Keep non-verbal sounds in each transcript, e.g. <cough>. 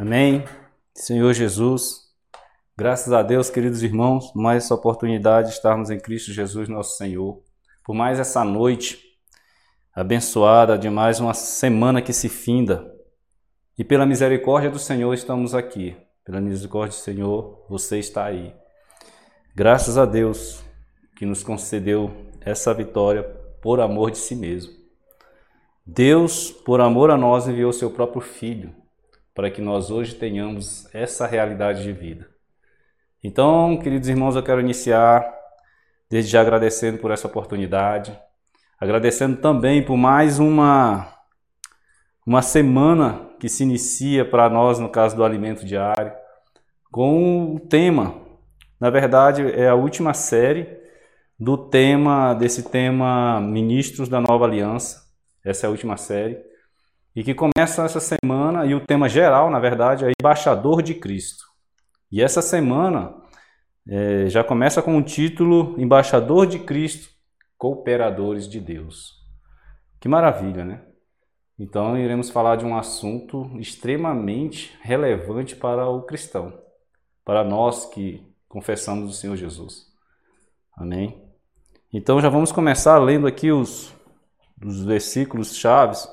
Amém. Senhor Jesus, graças a Deus, queridos irmãos, mais essa oportunidade de estarmos em Cristo Jesus, nosso Senhor, por mais essa noite abençoada de mais uma semana que se finda. E pela misericórdia do Senhor estamos aqui. Pela misericórdia do Senhor, você está aí. Graças a Deus que nos concedeu essa vitória por amor de si mesmo. Deus, por amor a nós, enviou seu próprio Filho para que nós hoje tenhamos essa realidade de vida. Então, queridos irmãos, eu quero iniciar desde já agradecendo por essa oportunidade, agradecendo também por mais uma uma semana que se inicia para nós no caso do alimento diário, com o tema, na verdade, é a última série do tema desse tema Ministros da Nova Aliança. Essa é a última série e que começa essa semana, e o tema geral, na verdade, é Embaixador de Cristo. E essa semana é, já começa com o título Embaixador de Cristo, Cooperadores de Deus. Que maravilha, né? Então iremos falar de um assunto extremamente relevante para o cristão, para nós que confessamos o Senhor Jesus. Amém? Então já vamos começar lendo aqui os, os versículos chaves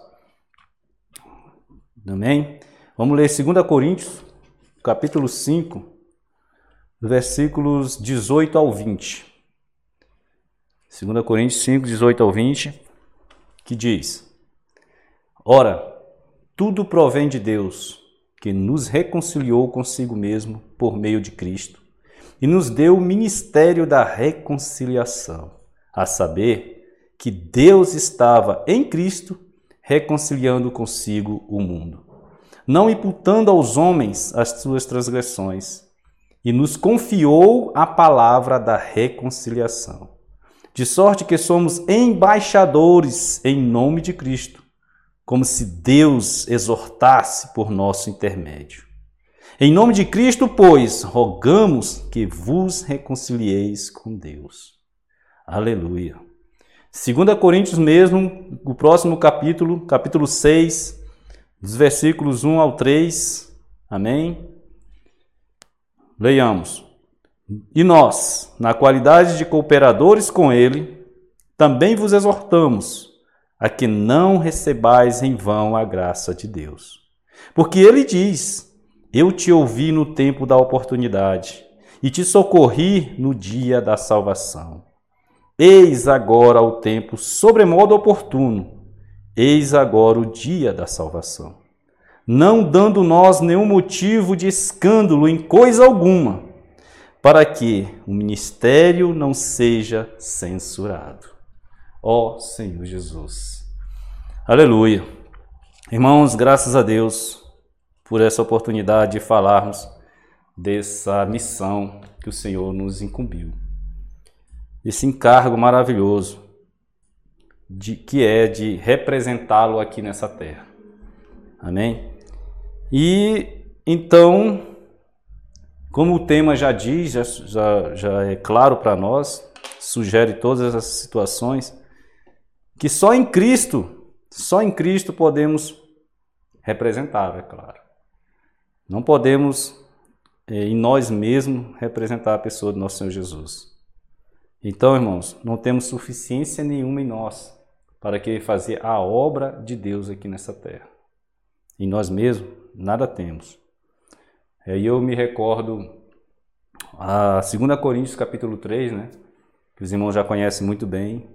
Amém? Vamos ler 2 Coríntios, capítulo 5, versículos 18 ao 20. 2 Coríntios 5, 18 ao 20, que diz: Ora, tudo provém de Deus, que nos reconciliou consigo mesmo por meio de Cristo e nos deu o ministério da reconciliação, a saber, que Deus estava em Cristo reconciliando consigo o mundo, não imputando aos homens as suas transgressões, e nos confiou a palavra da reconciliação. De sorte que somos embaixadores em nome de Cristo, como se Deus exortasse por nosso intermédio. Em nome de Cristo, pois, rogamos que vos reconcilieis com Deus. Aleluia. 2 Coríntios mesmo, o próximo capítulo, capítulo 6, dos versículos 1 ao 3. Amém? Leiamos. E nós, na qualidade de cooperadores com ele, também vos exortamos a que não recebais em vão a graça de Deus. Porque ele diz: Eu te ouvi no tempo da oportunidade e te socorri no dia da salvação. Eis agora o tempo sobremodo oportuno, eis agora o dia da salvação. Não dando nós nenhum motivo de escândalo em coisa alguma, para que o ministério não seja censurado. Ó oh, Senhor Jesus. Aleluia. Irmãos, graças a Deus por essa oportunidade de falarmos dessa missão que o Senhor nos incumbiu esse encargo maravilhoso de, que é de representá-lo aqui nessa terra. Amém? E então, como o tema já diz, já, já, é claro para nós, sugere todas essas situações, que só em Cristo, só em Cristo podemos representar, é claro. Não podemos é, em nós mesmos representar a pessoa do nosso Senhor Jesus. Então, irmãos, não temos suficiência nenhuma em nós para que fazer a obra de Deus aqui nessa terra. Em nós mesmos, nada temos. Aí eu me recordo a 2 Coríntios capítulo 3, né? Que os irmãos já conhecem muito bem,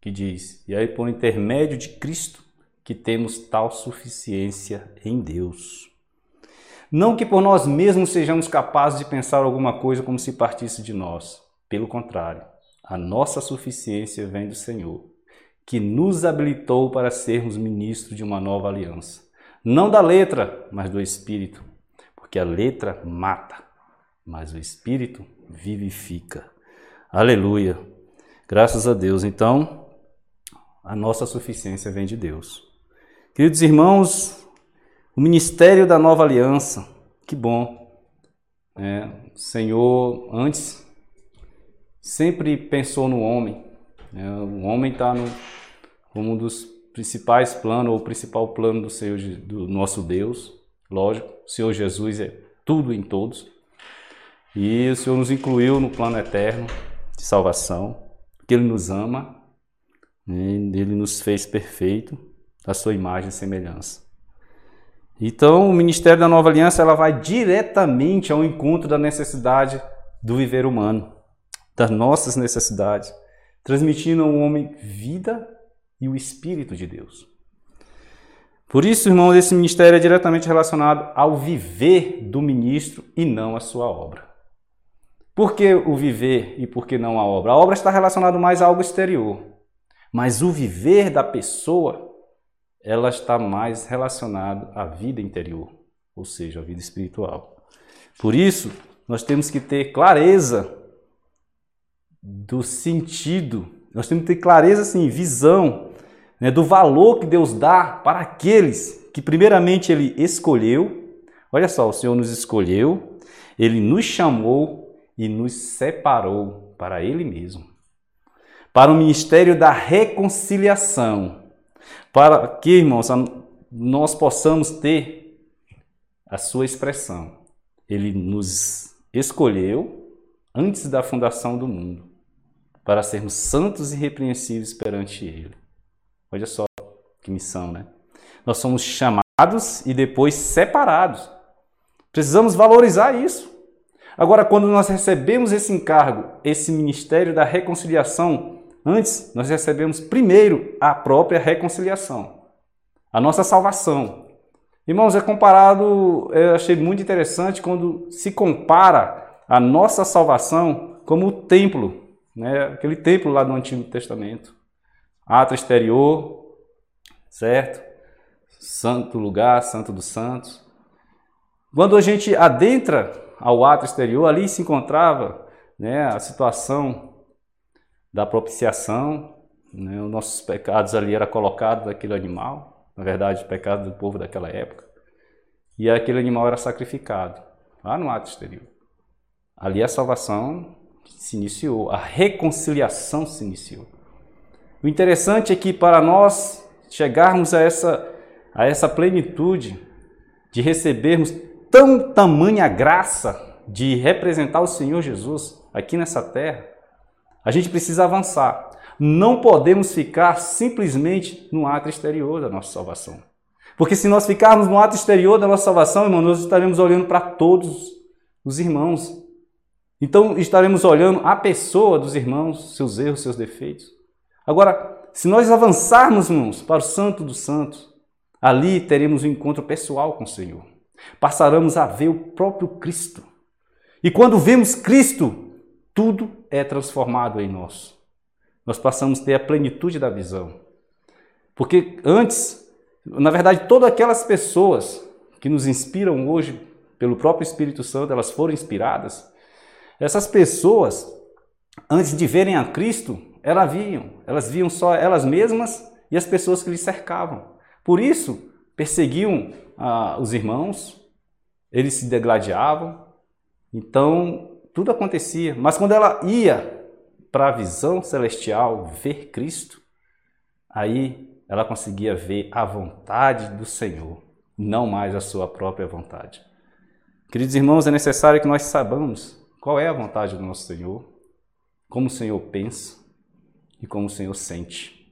que diz: "E aí por intermédio de Cristo que temos tal suficiência em Deus." Não que por nós mesmos sejamos capazes de pensar alguma coisa como se partisse de nós, pelo contrário, a nossa suficiência vem do Senhor, que nos habilitou para sermos ministros de uma nova aliança. Não da letra, mas do Espírito, porque a letra mata, mas o Espírito vivifica. Aleluia. Graças a Deus. Então, a nossa suficiência vem de Deus. Queridos irmãos, o ministério da nova aliança, que bom. É, o Senhor, antes sempre pensou no homem. Né? O homem está como um dos principais planos, ou principal plano do Senhor, do nosso Deus. lógico, o Senhor Jesus é tudo em todos. E o Senhor nos incluiu no plano eterno de salvação, que Ele nos ama, né? Ele nos fez perfeito, a sua imagem e semelhança. Então, o ministério da Nova Aliança ela vai diretamente ao encontro da necessidade do viver humano, das nossas necessidades, transmitindo ao homem vida e o Espírito de Deus. Por isso, irmãos, esse ministério é diretamente relacionado ao viver do ministro e não à sua obra. Por que o viver e por que não a obra? A obra está relacionada mais a algo exterior, mas o viver da pessoa ela está mais relacionada à vida interior, ou seja, à vida espiritual. Por isso, nós temos que ter clareza do sentido, nós temos que ter clareza, assim, visão né, do valor que Deus dá para aqueles que, primeiramente, Ele escolheu. Olha só, o Senhor nos escolheu, Ele nos chamou e nos separou para Ele mesmo para o ministério da reconciliação para que, irmãos, nós possamos ter a sua expressão. Ele nos escolheu antes da fundação do mundo para sermos santos e irrepreensíveis perante Ele. Olha só que missão, né? Nós somos chamados e depois separados. Precisamos valorizar isso. Agora, quando nós recebemos esse encargo, esse ministério da reconciliação, Antes, nós recebemos primeiro a própria reconciliação, a nossa salvação. Irmãos, é comparado, eu achei muito interessante quando se compara a nossa salvação como o templo, né? aquele templo lá do Antigo Testamento. Ato exterior, certo? Santo lugar, santo dos santos. Quando a gente adentra ao ato exterior, ali se encontrava né, a situação da propiciação, né? os nossos pecados ali eram colocados daquele animal, na verdade, o pecado do povo daquela época, e aquele animal era sacrificado, lá no ato exterior. Ali a salvação se iniciou, a reconciliação se iniciou. O interessante é que para nós chegarmos a essa, a essa plenitude de recebermos tão tamanha graça de representar o Senhor Jesus aqui nessa terra, a gente precisa avançar. Não podemos ficar simplesmente no ato exterior da nossa salvação. Porque se nós ficarmos no ato exterior da nossa salvação, irmão, nós estaremos olhando para todos os irmãos. Então estaremos olhando a pessoa dos irmãos, seus erros, seus defeitos. Agora, se nós avançarmos, irmãos, para o Santo dos Santos, ali teremos um encontro pessoal com o Senhor. Passaremos a ver o próprio Cristo. E quando vemos Cristo, tudo é transformado em nós. Nós passamos a ter a plenitude da visão. Porque antes, na verdade, todas aquelas pessoas que nos inspiram hoje pelo próprio Espírito Santo, elas foram inspiradas. Essas pessoas, antes de verem a Cristo, elas viam, elas viam só elas mesmas e as pessoas que lhes cercavam. Por isso, perseguiam ah, os irmãos, eles se degladiavam. Então, tudo acontecia. Mas quando ela ia para a visão celestial, ver Cristo, aí ela conseguia ver a vontade do Senhor, não mais a sua própria vontade. Queridos irmãos, é necessário que nós saibamos qual é a vontade do nosso Senhor, como o Senhor pensa e como o Senhor sente.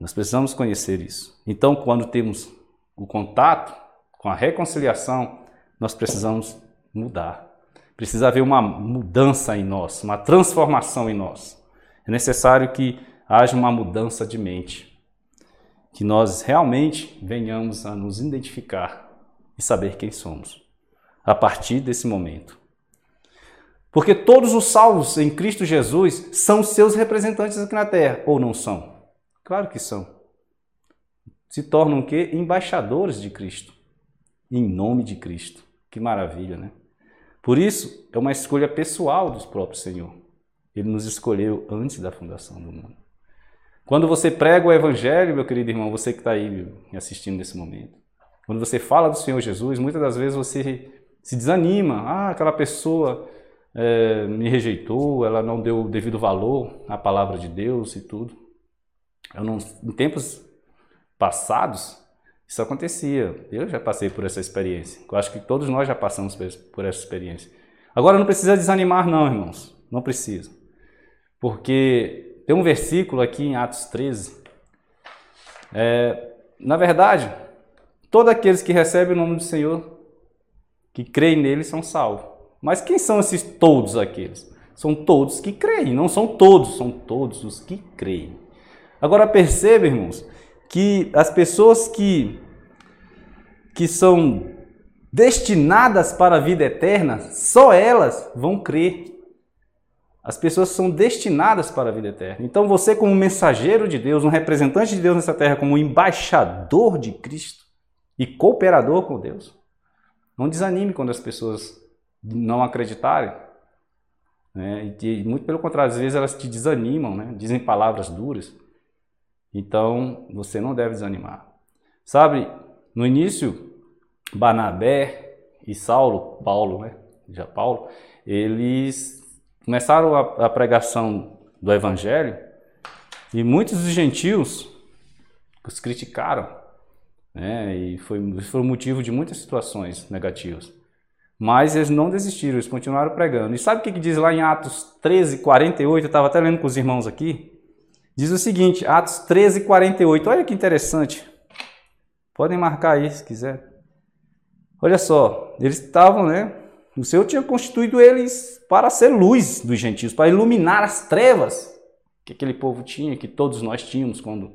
Nós precisamos conhecer isso. Então, quando temos o contato com a reconciliação, nós precisamos mudar. Precisa haver uma mudança em nós, uma transformação em nós. É necessário que haja uma mudança de mente, que nós realmente venhamos a nos identificar e saber quem somos a partir desse momento. Porque todos os salvos em Cristo Jesus são seus representantes aqui na terra, ou não são? Claro que são. Se tornam o quê? Embaixadores de Cristo. Em nome de Cristo. Que maravilha, né? Por isso, é uma escolha pessoal do próprio Senhor. Ele nos escolheu antes da fundação do mundo. Quando você prega o Evangelho, meu querido irmão, você que está aí me assistindo nesse momento, quando você fala do Senhor Jesus, muitas das vezes você se desanima. Ah, aquela pessoa é, me rejeitou, ela não deu o devido valor à palavra de Deus e tudo. Eu não, em tempos passados, Isso acontecia. Eu já passei por essa experiência. Eu acho que todos nós já passamos por essa experiência. Agora não precisa desanimar, não, irmãos. Não precisa. Porque tem um versículo aqui em Atos 13. É, na verdade, todos aqueles que recebem o nome do Senhor, que creem nele, são salvos. Mas quem são esses todos aqueles? São todos que creem, não são todos, são todos os que creem. Agora perceba, irmãos, que as pessoas que, que são destinadas para a vida eterna, só elas vão crer. As pessoas são destinadas para a vida eterna. Então você, como mensageiro de Deus, um representante de Deus nessa terra, como embaixador de Cristo e cooperador com Deus, não desanime quando as pessoas não acreditarem. Né? E, muito pelo contrário, às vezes elas te desanimam, né? dizem palavras duras. Então você não deve desanimar. Sabe, no início, Barnabé e Saulo, Paulo, né? Já Paulo, eles começaram a, a pregação do evangelho e muitos dos gentios os criticaram, né? E foi, foi motivo de muitas situações negativas. Mas eles não desistiram, eles continuaram pregando. E sabe o que, diz lá em Atos 13, 48? Eu estava até lendo com os irmãos aqui. Diz o seguinte, Atos 13, 48. Olha que interessante. Podem marcar aí se quiser. Olha só, eles estavam, né? O Senhor tinha constituído eles para ser luz dos gentios, para iluminar as trevas que aquele povo tinha, que todos nós tínhamos quando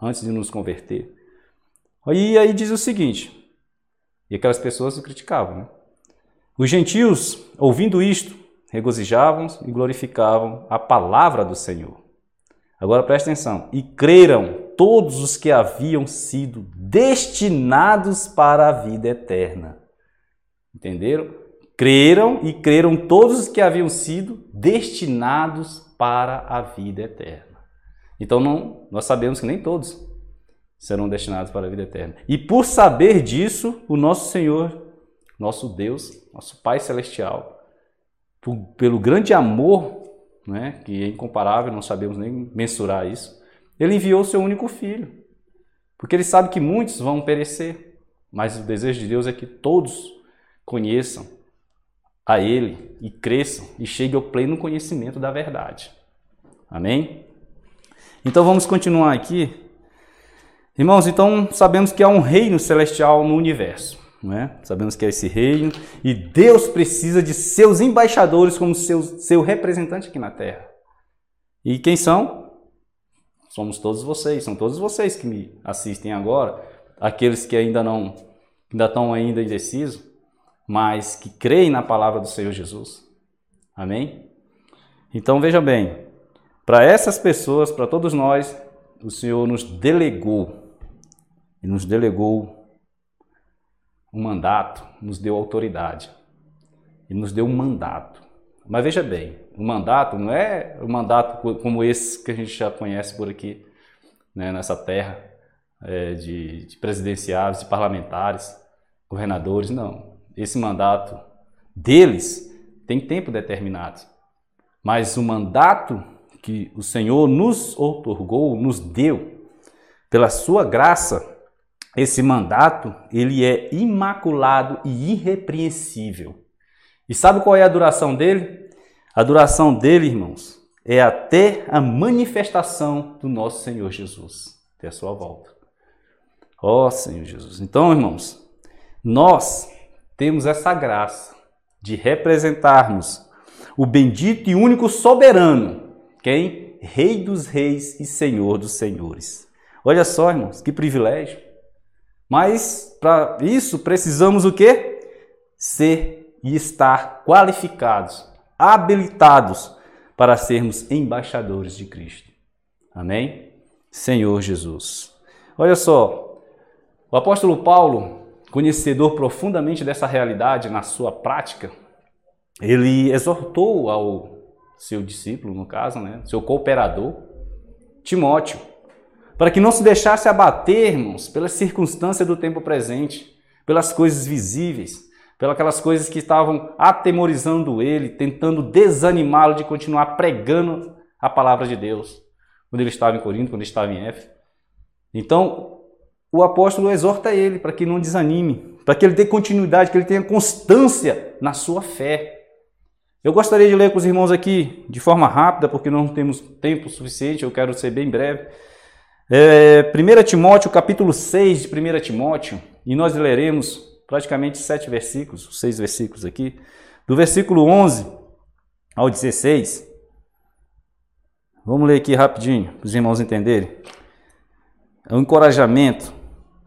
antes de nos converter. E aí diz o seguinte, e aquelas pessoas o criticavam, né? Os gentios, ouvindo isto, regozijavam e glorificavam a palavra do Senhor. Agora presta atenção. E creram todos os que haviam sido destinados para a vida eterna. Entenderam? Creram e creram todos os que haviam sido destinados para a vida eterna. Então não, nós sabemos que nem todos serão destinados para a vida eterna. E por saber disso, o nosso Senhor nosso Deus, nosso Pai Celestial, por, pelo grande amor, né, que é incomparável, não sabemos nem mensurar isso, ele enviou o seu único filho. Porque ele sabe que muitos vão perecer, mas o desejo de Deus é que todos conheçam a Ele e cresçam e cheguem ao pleno conhecimento da verdade. Amém? Então vamos continuar aqui. Irmãos, então sabemos que há um reino celestial no universo. É? Sabemos que é esse reino e Deus precisa de seus embaixadores como seu, seu representante aqui na terra. E quem são? Somos todos vocês, são todos vocês que me assistem agora, aqueles que ainda não ainda estão ainda indecisos, mas que creem na palavra do Senhor Jesus. Amém? Então veja bem, para essas pessoas, para todos nós, o Senhor nos delegou e nos delegou um mandato, nos deu autoridade. Ele nos deu um mandato. Mas veja bem, o mandato não é um mandato como esse que a gente já conhece por aqui, né, nessa terra, é, de, de presidenciáveis, de parlamentares, governadores, não. Esse mandato deles tem tempo determinado. Mas o mandato que o Senhor nos otorgou, nos deu, pela sua graça, esse mandato, ele é imaculado e irrepreensível. E sabe qual é a duração dele? A duração dele, irmãos, é até a manifestação do nosso Senhor Jesus, até a sua volta. Ó oh, Senhor Jesus. Então, irmãos, nós temos essa graça de representarmos o bendito e único soberano, quem? Rei dos reis e Senhor dos senhores. Olha só, irmãos, que privilégio. Mas para isso precisamos o quê? Ser e estar qualificados, habilitados para sermos embaixadores de Cristo. Amém? Senhor Jesus. Olha só, o apóstolo Paulo, conhecedor profundamente dessa realidade na sua prática, ele exortou ao seu discípulo, no caso, né, seu cooperador, Timóteo, para que não se deixasse abater, irmãos, pelas circunstâncias do tempo presente, pelas coisas visíveis, pelas aquelas coisas que estavam atemorizando ele, tentando desanimá-lo de continuar pregando a palavra de Deus, quando ele estava em Corinto, quando ele estava em Éfeso. Então, o apóstolo exorta ele para que não desanime, para que ele dê continuidade, que ele tenha constância na sua fé. Eu gostaria de ler com os irmãos aqui de forma rápida, porque não temos tempo suficiente, eu quero ser bem breve. É, 1 Timóteo, capítulo 6 de 1 Timóteo, e nós leremos praticamente sete versículos, seis versículos aqui, do versículo 11 ao 16. Vamos ler aqui rapidinho, para os irmãos entenderem. É um encorajamento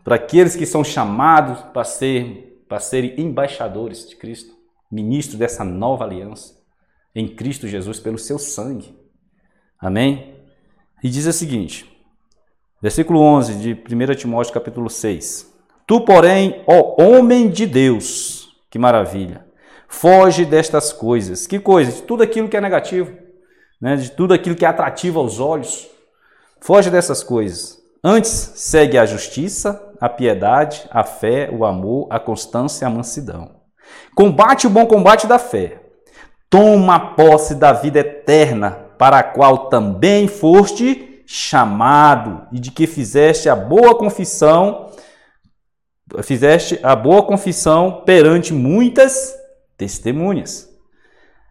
para aqueles que são chamados para, ser, para serem embaixadores de Cristo, ministros dessa nova aliança em Cristo Jesus pelo seu sangue. Amém? E diz o seguinte, versículo 11 de 1 Timóteo capítulo 6. Tu, porém, ó homem de Deus, que maravilha, foge destas coisas. Que coisas? De tudo aquilo que é negativo, né? de tudo aquilo que é atrativo aos olhos. Foge dessas coisas. Antes, segue a justiça, a piedade, a fé, o amor, a constância e a mansidão. Combate o bom combate da fé. Toma posse da vida eterna, para a qual também foste chamado, e de que fizeste a boa confissão fizeste a boa confissão perante muitas testemunhas.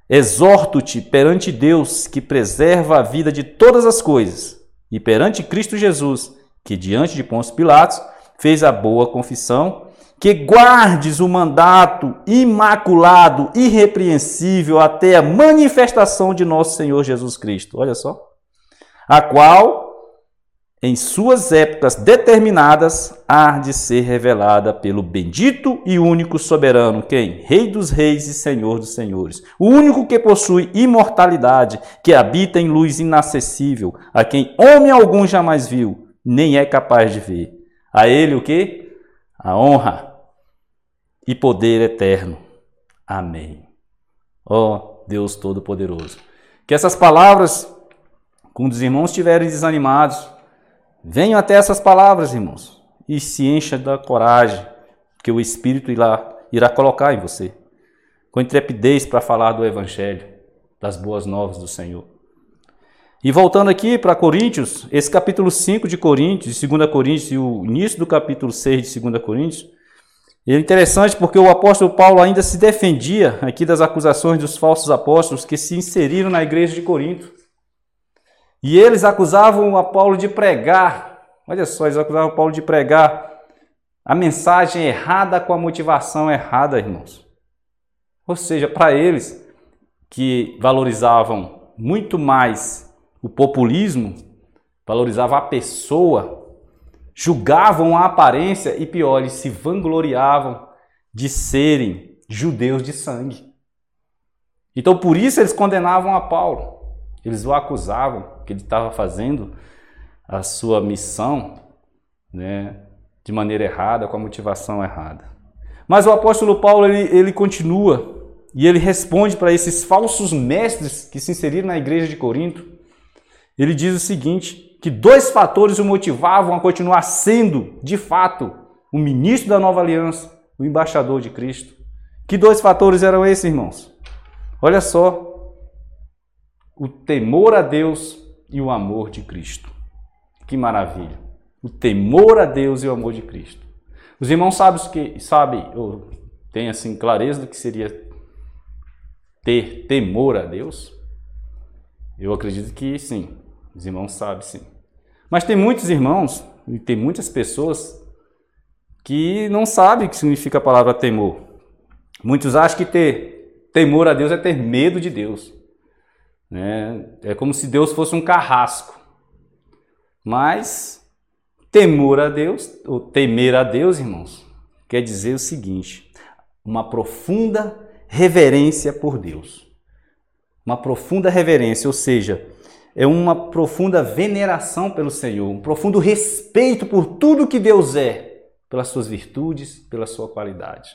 Exorto-te perante Deus, que preserva a vida de todas as coisas, e perante Cristo Jesus, que diante de Pôncio Pilatos fez a boa confissão, que guardes o mandato imaculado, irrepreensível até a manifestação de nosso Senhor Jesus Cristo. Olha só. A qual em suas épocas determinadas, há de ser revelada pelo bendito e único soberano, quem? Rei dos reis e Senhor dos senhores. O único que possui imortalidade, que habita em luz inacessível, a quem homem algum jamais viu, nem é capaz de ver. A ele o que? A honra e poder eterno. Amém. Ó oh, Deus Todo-Poderoso. Que essas palavras, quando os irmãos estiverem desanimados, Venham até essas palavras, irmãos, e se encha da coragem que o Espírito irá, irá colocar em você, com intrepidez para falar do Evangelho, das boas novas do Senhor. E voltando aqui para Coríntios, esse capítulo 5 de Coríntios, de 2 Coríntios, e o início do capítulo 6 de 2 Coríntios, é interessante porque o apóstolo Paulo ainda se defendia aqui das acusações dos falsos apóstolos que se inseriram na igreja de Corinto. E eles acusavam a Paulo de pregar, olha só, eles acusavam Paulo de pregar a mensagem errada com a motivação errada, irmãos. Ou seja, para eles que valorizavam muito mais o populismo, valorizavam a pessoa, julgavam a aparência e pior, eles se vangloriavam de serem judeus de sangue. Então por isso eles condenavam a Paulo. Eles o acusavam que ele estava fazendo a sua missão né, de maneira errada, com a motivação errada. Mas o apóstolo Paulo ele, ele continua e ele responde para esses falsos mestres que se inseriram na igreja de Corinto. Ele diz o seguinte: que dois fatores o motivavam a continuar sendo, de fato, o ministro da nova aliança, o embaixador de Cristo. Que dois fatores eram esses, irmãos? Olha só, o temor a Deus e o amor de Cristo. Que maravilha! O temor a Deus e o amor de Cristo. Os irmãos sabem que sabem ou têm assim clareza do que seria ter temor a Deus? Eu acredito que sim. Os irmãos sabem sim. Mas tem muitos irmãos e tem muitas pessoas que não sabem o que significa a palavra temor. Muitos acham que ter temor a Deus é ter medo de Deus. Né? É como se Deus fosse um carrasco. Mas temor a Deus, ou temer a Deus, irmãos, quer dizer o seguinte: uma profunda reverência por Deus. Uma profunda reverência, ou seja, é uma profunda veneração pelo Senhor, um profundo respeito por tudo que Deus é, pelas suas virtudes, pela sua qualidade.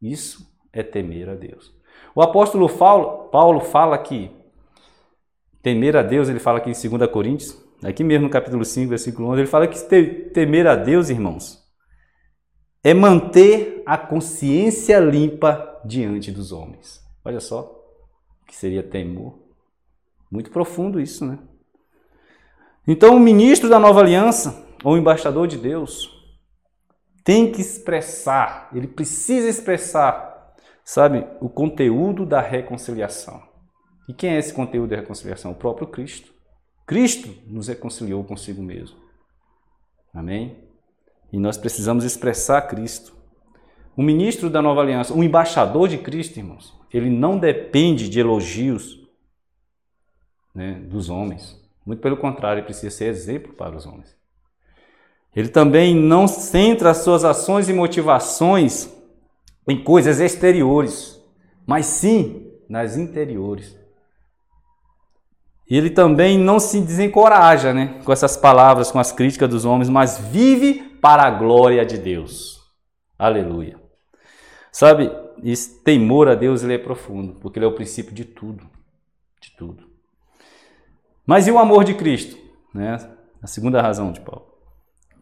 Isso é temer a Deus. O apóstolo Paulo, fala que Temer a Deus, ele fala aqui em 2 Coríntios, aqui mesmo no capítulo 5, versículo 11, ele fala que temer a Deus, irmãos, é manter a consciência limpa diante dos homens. Olha só, que seria temor. Muito profundo isso, né? Então, o ministro da nova aliança, ou embaixador de Deus, tem que expressar, ele precisa expressar, sabe, o conteúdo da reconciliação. E quem é esse conteúdo da reconciliação? O próprio Cristo. Cristo nos reconciliou consigo mesmo. Amém? E nós precisamos expressar Cristo. O ministro da nova aliança, o embaixador de Cristo, irmãos, ele não depende de elogios né, dos homens. Muito pelo contrário, ele precisa ser exemplo para os homens. Ele também não centra as suas ações e motivações em coisas exteriores, mas sim nas interiores. Ele também não se desencoraja né, com essas palavras, com as críticas dos homens, mas vive para a glória de Deus. Aleluia. Sabe, esse temor a Deus ele é profundo, porque ele é o princípio de tudo. De tudo. Mas e o amor de Cristo? Né? A segunda razão de Paulo.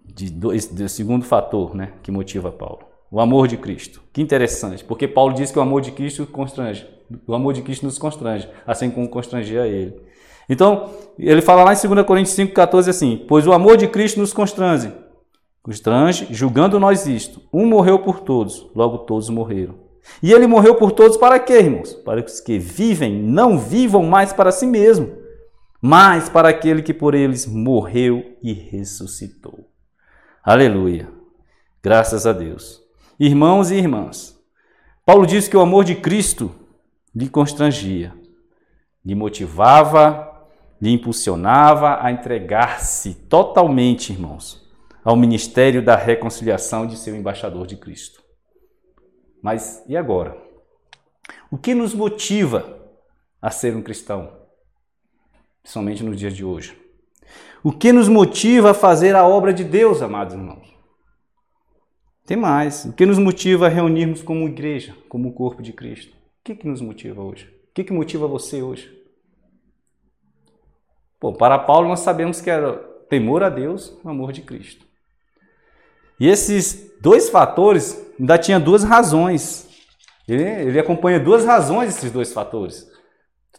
De dois, do segundo fator né, que motiva Paulo. O amor de Cristo. Que interessante, porque Paulo diz que o amor de Cristo constrange. O amor de Cristo nos constrange, assim como constrangia ele. Então, ele fala lá em 2 Coríntios 5,14 assim: Pois o amor de Cristo nos constrange. Constrange, julgando nós isto. Um morreu por todos, logo todos morreram. E ele morreu por todos para quê, irmãos? Para que os que vivem não vivam mais para si mesmo, mas para aquele que por eles morreu e ressuscitou. Aleluia. Graças a Deus. Irmãos e irmãs, Paulo diz que o amor de Cristo lhe constrangia, lhe motivava, lhe impulsionava a entregar-se totalmente, irmãos, ao ministério da reconciliação de seu embaixador de Cristo. Mas e agora? O que nos motiva a ser um cristão? Principalmente nos dias de hoje. O que nos motiva a fazer a obra de Deus, amados irmãos? Tem mais. O que nos motiva a reunirmos como igreja, como corpo de Cristo? O que, que nos motiva hoje? O que, que motiva você hoje? Bom, para Paulo nós sabemos que era temor a Deus, o amor de Cristo. E esses dois fatores ainda tinha duas razões. Ele, ele acompanha duas razões esses dois fatores: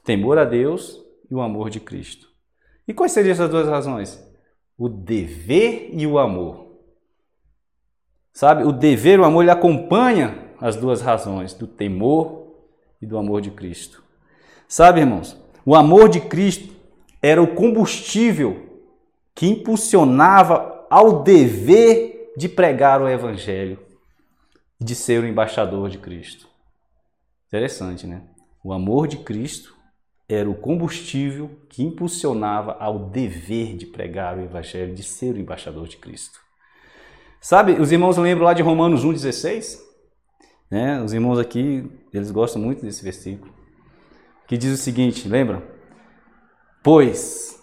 temor a Deus e o amor de Cristo. E quais seriam essas duas razões? O dever e o amor. Sabe, o dever e o amor ele acompanha as duas razões, do temor e do amor de Cristo. Sabe, irmãos, o amor de Cristo era o combustível que impulsionava ao dever de pregar o Evangelho de ser o embaixador de Cristo. Interessante, né? O amor de Cristo era o combustível que impulsionava ao dever de pregar o Evangelho, de ser o embaixador de Cristo. Sabe, os irmãos lembram lá de Romanos 1,16? Né? Os irmãos aqui, eles gostam muito desse versículo. Que diz o seguinte, lembram? Pois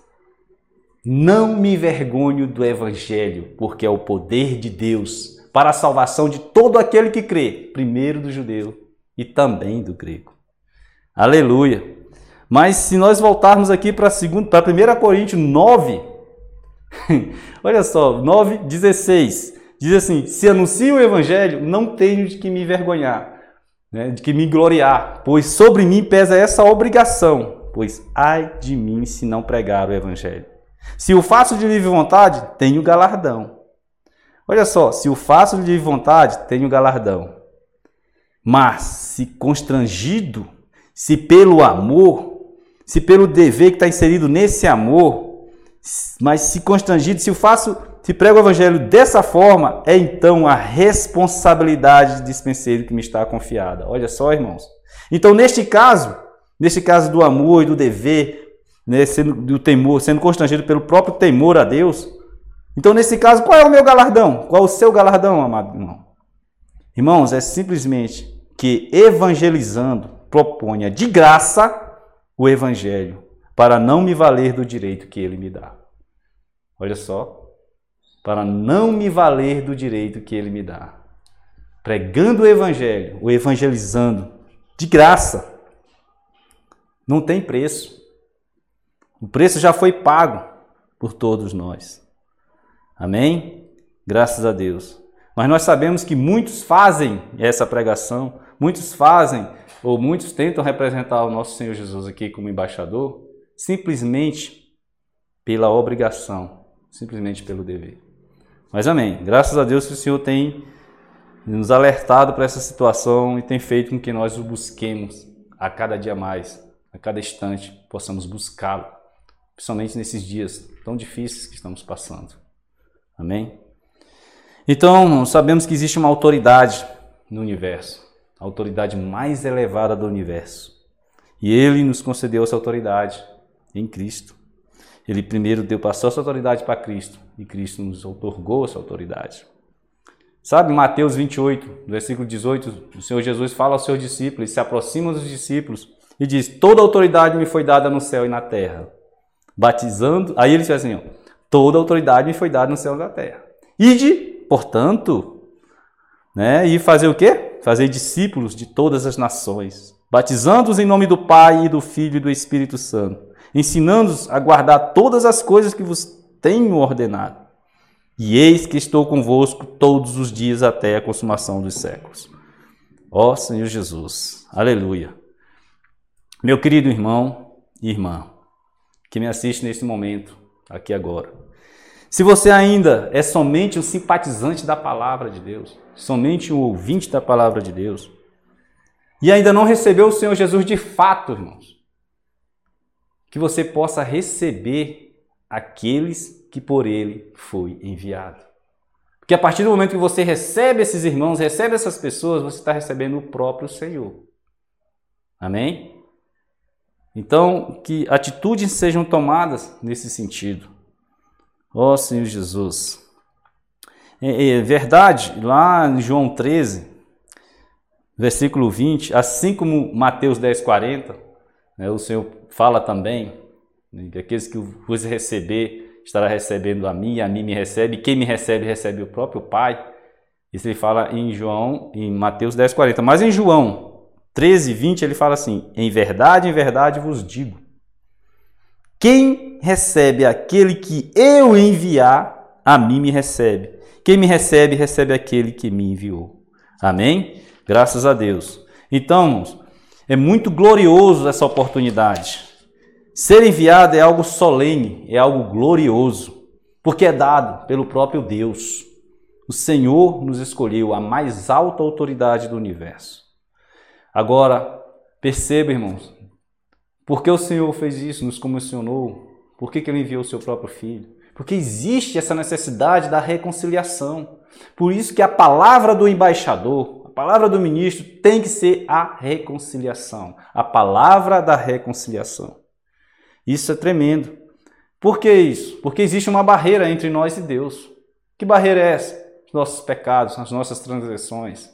não me vergonho do Evangelho, porque é o poder de Deus para a salvação de todo aquele que crê, primeiro do judeu e também do grego. Aleluia! Mas se nós voltarmos aqui para 1 Coríntios 9, <laughs> olha só, 9, 16, diz assim: Se anuncio o Evangelho, não tenho de que me vergonhar, né, de que me gloriar, pois sobre mim pesa essa obrigação pois ai de mim se não pregar o evangelho. Se o faço de livre vontade, tenho galardão. Olha só, se o faço de livre vontade, tenho galardão. Mas se constrangido, se pelo amor, se pelo dever que está inserido nesse amor, mas se constrangido, se o faço, se prego o evangelho dessa forma, é então a responsabilidade de dispenseiro que me está confiada. Olha só, irmãos. Então, neste caso, Nesse caso do amor e do dever, né, sendo, do temor, sendo constrangido pelo próprio temor a Deus. Então, nesse caso, qual é o meu galardão? Qual é o seu galardão, amado irmão? Irmãos, é simplesmente que evangelizando proponha de graça o evangelho para não me valer do direito que ele me dá. Olha só, para não me valer do direito que ele me dá. Pregando o evangelho, o evangelizando de graça, não tem preço. O preço já foi pago por todos nós. Amém? Graças a Deus. Mas nós sabemos que muitos fazem essa pregação, muitos fazem, ou muitos tentam representar o nosso Senhor Jesus aqui como embaixador, simplesmente pela obrigação, simplesmente pelo dever. Mas amém. Graças a Deus que o Senhor tem nos alertado para essa situação e tem feito com que nós o busquemos a cada dia mais, a cada instante, possamos buscá-lo, principalmente nesses dias tão difíceis que estamos passando. Amém? Então, sabemos que existe uma autoridade no universo, a autoridade mais elevada do universo. E ele nos concedeu essa autoridade em Cristo. Ele primeiro deu, passou essa autoridade para Cristo e Cristo nos otorgou essa autoridade. Sabe, Mateus 28, versículo 18, o Senhor Jesus fala aos seus discípulos, se aproxima dos discípulos e diz: Toda autoridade me foi dada no céu e na terra. Batizando, aí ele diz assim: ó, Toda autoridade me foi dada no céu e na terra. Ide, portanto, né, e fazer o quê? Fazer discípulos de todas as nações, batizando-os em nome do Pai e do Filho e do Espírito Santo, ensinando-os a guardar todas as coisas que vos tenho ordenado. E eis que estou convosco todos os dias até a consumação dos séculos. Ó Senhor Jesus, aleluia. Meu querido irmão e irmã, que me assiste neste momento, aqui agora. Se você ainda é somente um simpatizante da palavra de Deus, somente um ouvinte da palavra de Deus, e ainda não recebeu o Senhor Jesus de fato, irmãos, que você possa receber aqueles que por ele foi enviado. Porque a partir do momento que você recebe esses irmãos, recebe essas pessoas, você está recebendo o próprio Senhor. Amém? Então, que atitudes sejam tomadas nesse sentido. Ó oh, Senhor Jesus. É, é, verdade, lá em João 13, versículo 20, assim como Mateus 10, 40, né, o Senhor fala também né, que aqueles que vos receber estará recebendo a mim, a mim me recebe, quem me recebe, recebe o próprio Pai. Isso ele fala em João, em Mateus 10, 40. Mas em João 13, 20, ele fala assim: Em verdade, em verdade vos digo, quem recebe aquele que eu enviar, a mim me recebe. Quem me recebe, recebe aquele que me enviou. Amém? Graças a Deus. Então, é muito glorioso essa oportunidade. Ser enviado é algo solene, é algo glorioso, porque é dado pelo próprio Deus. O Senhor nos escolheu a mais alta autoridade do universo. Agora, perceba, irmãos, por que o Senhor fez isso, nos comissionou? Por que, que Ele enviou o seu próprio Filho? Porque existe essa necessidade da reconciliação. Por isso que a palavra do embaixador, a palavra do ministro tem que ser a reconciliação. A palavra da reconciliação. Isso é tremendo. Por que isso? Porque existe uma barreira entre nós e Deus. Que barreira é essa? Os nossos pecados, as nossas transgressões.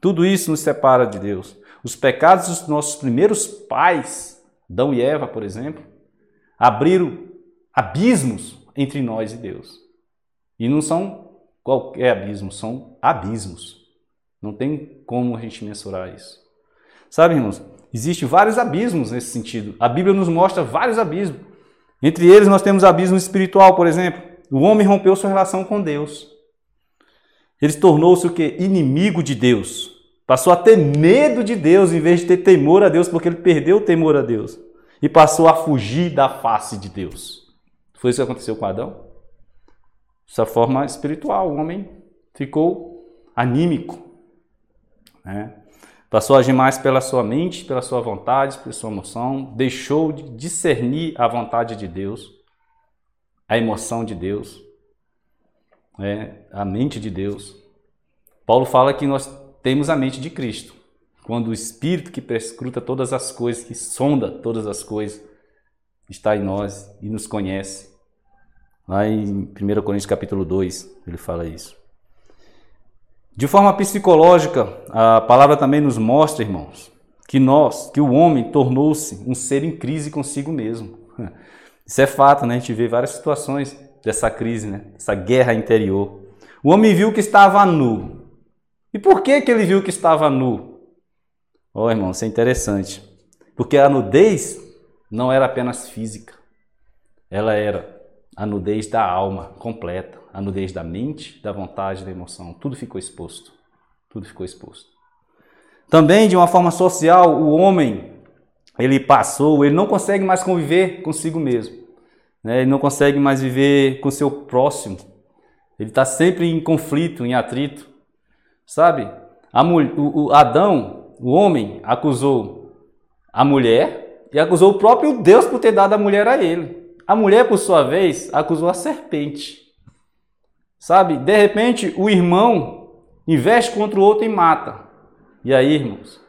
Tudo isso nos separa de Deus. Os pecados dos nossos primeiros pais Adão e Eva, por exemplo, abriram abismos entre nós e Deus. E não são qualquer abismo, são abismos. Não tem como a gente mensurar isso. Sabe, irmãos, existem vários abismos nesse sentido. A Bíblia nos mostra vários abismos. Entre eles nós temos abismo espiritual, por exemplo. O homem rompeu sua relação com Deus. Ele tornou-se o que? Inimigo de Deus. Passou a ter medo de Deus em vez de ter temor a Deus, porque ele perdeu o temor a Deus. E passou a fugir da face de Deus. Foi isso que aconteceu com Adão? Dessa forma espiritual, o homem ficou anímico. Né? Passou a agir mais pela sua mente, pela sua vontade, pela sua emoção. Deixou de discernir a vontade de Deus, a emoção de Deus, né? a mente de Deus. Paulo fala que nós temos a mente de Cristo. Quando o Espírito que prescruta todas as coisas, que sonda todas as coisas, está em nós e nos conhece. Lá em 1 Coríntios capítulo 2, ele fala isso. De forma psicológica, a palavra também nos mostra, irmãos, que nós, que o homem tornou-se um ser em crise consigo mesmo. <laughs> Isso é fato, né? A gente vê várias situações dessa crise, né? Essa guerra interior. O homem viu que estava nu, e por que, que ele viu que estava nu? Oh, irmão, isso é interessante. Porque a nudez não era apenas física, ela era a nudez da alma completa, a nudez da mente, da vontade, da emoção. Tudo ficou exposto. Tudo ficou exposto. Também, de uma forma social, o homem, ele passou, ele não consegue mais conviver consigo mesmo. Né? Ele não consegue mais viver com seu próximo. Ele está sempre em conflito, em atrito. Sabe? A, o, o Adão, o homem, acusou a mulher e acusou o próprio Deus por ter dado a mulher a ele. A mulher, por sua vez, acusou a serpente. Sabe? De repente, o irmão investe contra o outro e mata. E aí, irmãos,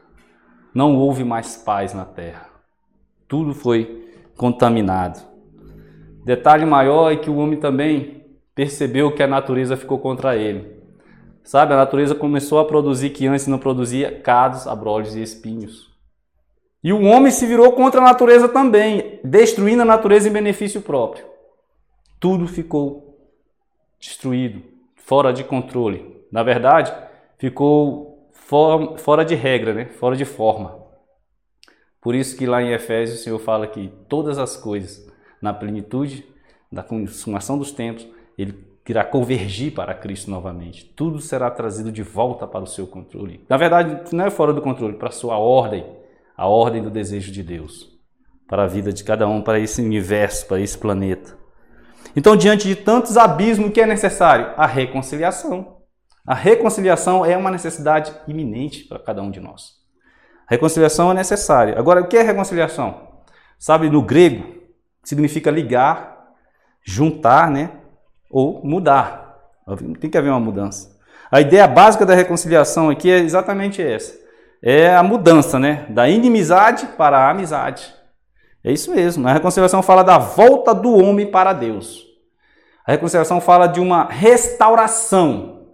não houve mais paz na terra. Tudo foi contaminado. Detalhe maior é que o homem também percebeu que a natureza ficou contra ele. Sabe, a natureza começou a produzir que antes não produzia cados, abrolhos e espinhos. E o homem se virou contra a natureza também, destruindo a natureza em benefício próprio. Tudo ficou destruído, fora de controle. Na verdade, ficou for, fora de regra, né? fora de forma. Por isso que lá em Efésios o Senhor fala que todas as coisas, na plenitude da consumação dos tempos, ele irá convergir para Cristo novamente. Tudo será trazido de volta para o seu controle. Na verdade, não é fora do controle, para a sua ordem a ordem do desejo de Deus para a vida de cada um, para esse universo, para esse planeta. Então, diante de tantos abismos, o que é necessário? A reconciliação. A reconciliação é uma necessidade iminente para cada um de nós. A reconciliação é necessária. Agora, o que é reconciliação? Sabe, no grego, significa ligar, juntar, né? Ou mudar. Tem que haver uma mudança. A ideia básica da reconciliação aqui é exatamente essa é a mudança, né? Da inimizade para a amizade. É isso mesmo. A reconciliação fala da volta do homem para Deus. A reconciliação fala de uma restauração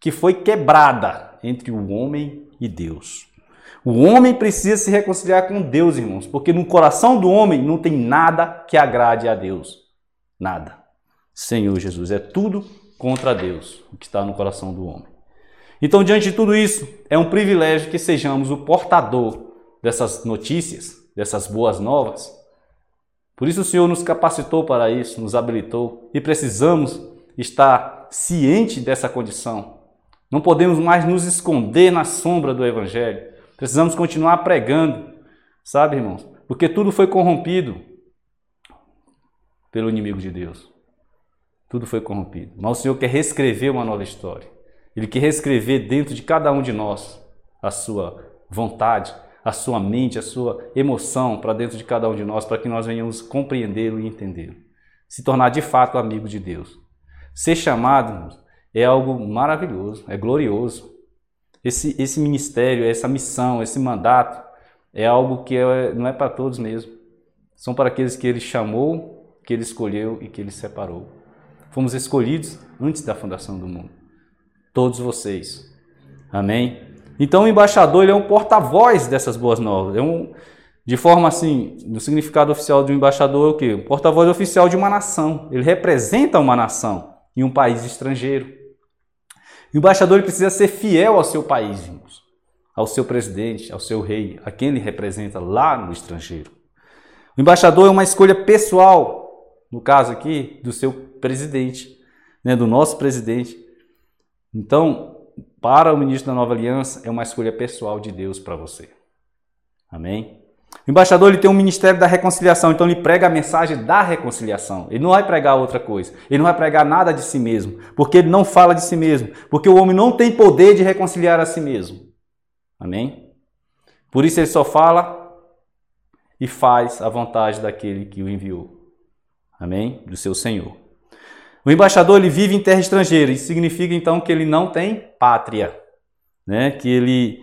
que foi quebrada entre o homem e Deus. O homem precisa se reconciliar com Deus, irmãos, porque no coração do homem não tem nada que agrade a Deus. Nada. Senhor Jesus, é tudo contra Deus o que está no coração do homem. Então, diante de tudo isso, é um privilégio que sejamos o portador dessas notícias, dessas boas novas. Por isso o Senhor nos capacitou para isso, nos habilitou e precisamos estar ciente dessa condição. Não podemos mais nos esconder na sombra do Evangelho. Precisamos continuar pregando, sabe, irmãos? Porque tudo foi corrompido pelo inimigo de Deus. Tudo foi corrompido. Mas o Senhor quer reescrever uma nova história. Ele quer reescrever dentro de cada um de nós a sua vontade, a sua mente, a sua emoção para dentro de cada um de nós, para que nós venhamos compreendê-lo e entendê-lo. Se tornar de fato amigo de Deus. Ser chamado é algo maravilhoso, é glorioso. Esse, esse ministério, essa missão, esse mandato é algo que é, não é para todos mesmo. São para aqueles que ele chamou, que ele escolheu e que ele separou. Fomos escolhidos antes da fundação do mundo todos vocês. Amém? Então o embaixador ele é um porta-voz dessas boas novas. É um, de forma assim, no significado oficial do embaixador é o quê? Um porta-voz oficial de uma nação. Ele representa uma nação em um país estrangeiro. O embaixador ele precisa ser fiel ao seu país, irmãos, ao seu presidente, ao seu rei, a quem ele representa lá no estrangeiro. O embaixador é uma escolha pessoal, no caso aqui, do seu presidente, né, do nosso presidente. Então, para o ministro da Nova Aliança, é uma escolha pessoal de Deus para você. Amém? O embaixador ele tem um ministério da reconciliação, então ele prega a mensagem da reconciliação. Ele não vai pregar outra coisa. Ele não vai pregar nada de si mesmo, porque ele não fala de si mesmo, porque o homem não tem poder de reconciliar a si mesmo. Amém? Por isso ele só fala e faz a vontade daquele que o enviou. Amém? Do seu Senhor. O embaixador ele vive em terra estrangeira, isso significa então que ele não tem pátria, né? que ele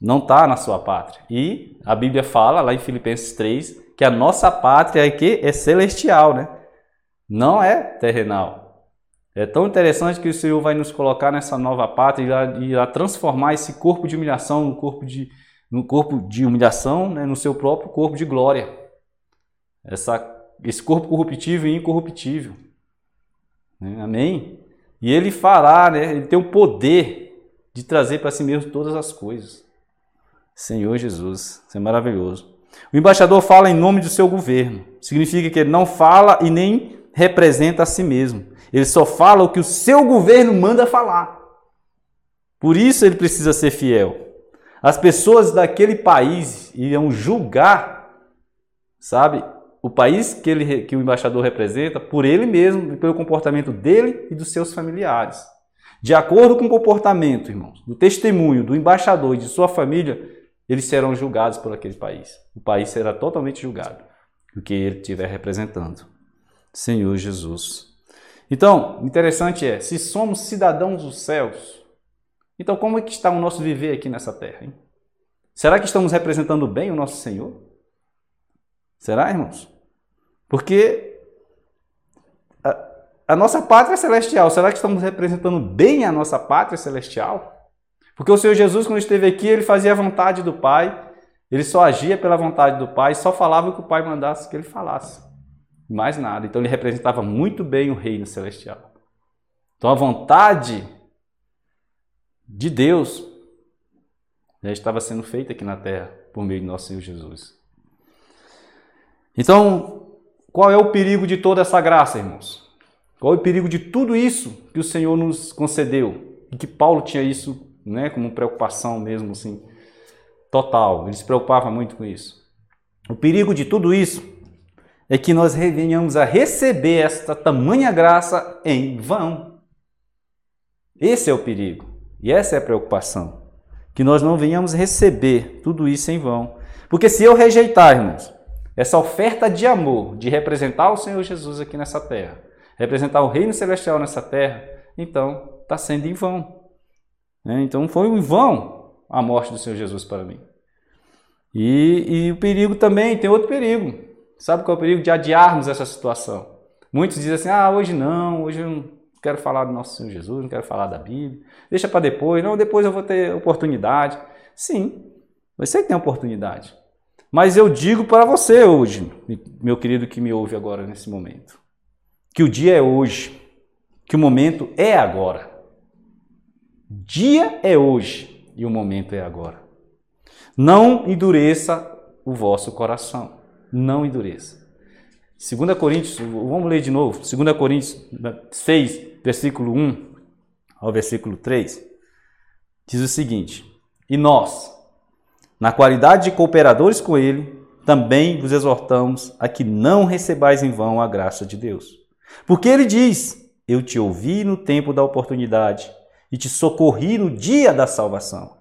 não está na sua pátria. E a Bíblia fala lá em Filipenses 3 que a nossa pátria aqui é celestial, né? não é terrenal. É tão interessante que o Senhor vai nos colocar nessa nova pátria e a, transformar esse corpo de humilhação no corpo de, no corpo de humilhação, né? no seu próprio corpo de glória. Essa, esse corpo corruptível e incorruptível. Né? Amém? E ele fará, né? ele tem o poder de trazer para si mesmo todas as coisas. Senhor Jesus, isso é maravilhoso. O embaixador fala em nome do seu governo. Significa que ele não fala e nem representa a si mesmo. Ele só fala o que o seu governo manda falar. Por isso ele precisa ser fiel. As pessoas daquele país irão julgar, sabe, o país que, ele, que o embaixador representa por ele mesmo, pelo comportamento dele e dos seus familiares. De acordo com o comportamento, irmãos, do testemunho do embaixador e de sua família, eles serão julgados por aquele país. O país será totalmente julgado, o que ele estiver representando. Senhor Jesus. Então, interessante é, se somos cidadãos dos céus, então como é que está o nosso viver aqui nessa terra? Hein? Será que estamos representando bem o nosso Senhor? Será, irmãos? Porque a, a nossa pátria celestial, será que estamos representando bem a nossa pátria celestial? Porque o Senhor Jesus, quando esteve aqui, ele fazia a vontade do Pai, ele só agia pela vontade do Pai, só falava o que o Pai mandasse que ele falasse. Mais nada. Então ele representava muito bem o reino celestial. Então a vontade de Deus já estava sendo feita aqui na terra por meio de nosso Senhor Jesus. Então, qual é o perigo de toda essa graça, irmãos? Qual é o perigo de tudo isso que o Senhor nos concedeu? E que Paulo tinha isso né, como preocupação mesmo, assim, total. Ele se preocupava muito com isso. O perigo de tudo isso é que nós venhamos a receber esta tamanha graça em vão. Esse é o perigo. E essa é a preocupação. Que nós não venhamos receber tudo isso em vão. Porque se eu rejeitar, irmãos, essa oferta de amor, de representar o Senhor Jesus aqui nessa terra, representar o reino celestial nessa terra, então está sendo em vão. Né? Então foi em vão a morte do Senhor Jesus para mim. E, e, o perigo também, tem outro perigo. Sabe qual é o perigo de adiarmos essa situação? Muitos dizem assim: ah, hoje não, hoje eu não quero falar do nosso Senhor Jesus, não quero falar da Bíblia, deixa para depois, não, depois eu vou ter oportunidade. Sim, você tem oportunidade. Mas eu digo para você hoje, meu querido que me ouve agora nesse momento, que o dia é hoje, que o momento é agora. Dia é hoje e o momento é agora. Não endureça o vosso coração. Não endureça. 2 Coríntios, vamos ler de novo. 2 Coríntios 6, versículo 1 ao versículo 3, diz o seguinte: E nós, na qualidade de cooperadores com ele, também vos exortamos a que não recebais em vão a graça de Deus. Porque ele diz: Eu te ouvi no tempo da oportunidade e te socorri no dia da salvação.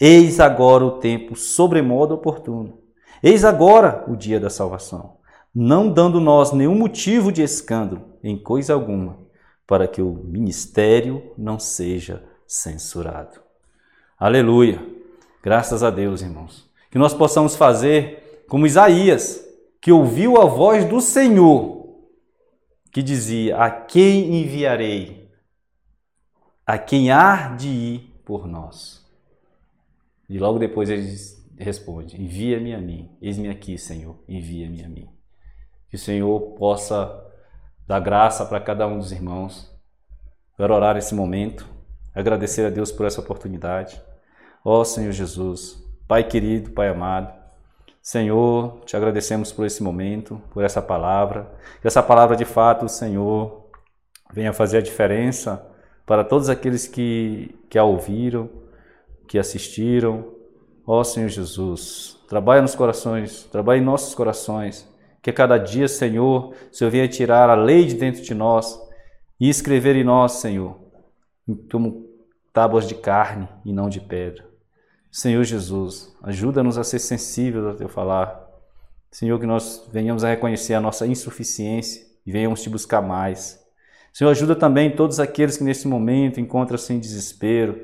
Eis agora o tempo sobremodo oportuno. Eis agora o dia da salvação, não dando nós nenhum motivo de escândalo em coisa alguma, para que o ministério não seja censurado. Aleluia! Graças a Deus, irmãos. Que nós possamos fazer como Isaías, que ouviu a voz do Senhor, que dizia: A quem enviarei? A quem há de ir por nós? E logo depois ele responde: Envia-me a mim. Eis-me aqui, Senhor. Envia-me a mim. Que o Senhor possa dar graça para cada um dos irmãos para orar esse momento, agradecer a Deus por essa oportunidade. Ó Senhor Jesus, Pai querido, Pai amado, Senhor, te agradecemos por esse momento, por essa palavra. Que essa palavra de fato, Senhor, venha fazer a diferença para todos aqueles que, que a ouviram, que assistiram. Ó Senhor Jesus, trabalha nos corações, trabalha em nossos corações. Que a cada dia, Senhor, o Senhor venha tirar a lei de dentro de nós e escrever em nós, Senhor, como tábuas de carne e não de pedra. Senhor Jesus, ajuda-nos a ser sensíveis ao teu falar. Senhor, que nós venhamos a reconhecer a nossa insuficiência e venhamos te buscar mais. Senhor, ajuda também todos aqueles que nesse momento encontram-se em desespero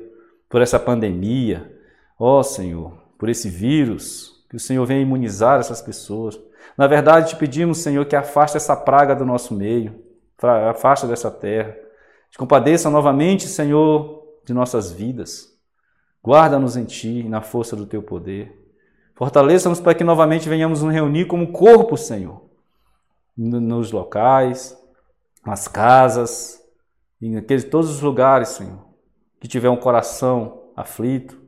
por essa pandemia. Ó oh, Senhor, por esse vírus, que o Senhor venha imunizar essas pessoas. Na verdade, te pedimos, Senhor, que afaste essa praga do nosso meio, afaste dessa terra. Te compadeça novamente, Senhor, de nossas vidas. Guarda-nos em Ti, na força do Teu poder. Fortaleça-nos para que novamente venhamos nos reunir como corpo, Senhor, nos locais, nas casas, em aqueles, todos os lugares, Senhor, que tiver um coração aflito,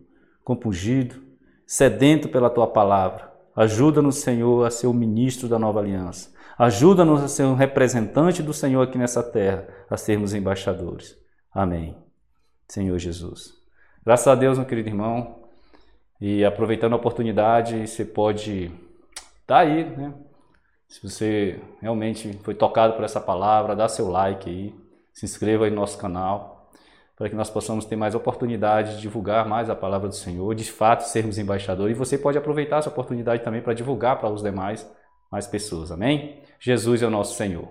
compungido, sedento pela Tua palavra. Ajuda-nos, Senhor, a ser o ministro da nova aliança. Ajuda-nos a ser um representante do Senhor aqui nessa terra, a sermos embaixadores. Amém. Senhor Jesus. Graças a Deus, meu querido irmão. E aproveitando a oportunidade, você pode estar tá aí, né? Se você realmente foi tocado por essa palavra, dá seu like aí, se inscreva aí no nosso canal, para que nós possamos ter mais oportunidade de divulgar mais a palavra do Senhor, de fato sermos embaixadores. E você pode aproveitar essa oportunidade também para divulgar para os demais mais pessoas. Amém? Jesus é o nosso Senhor.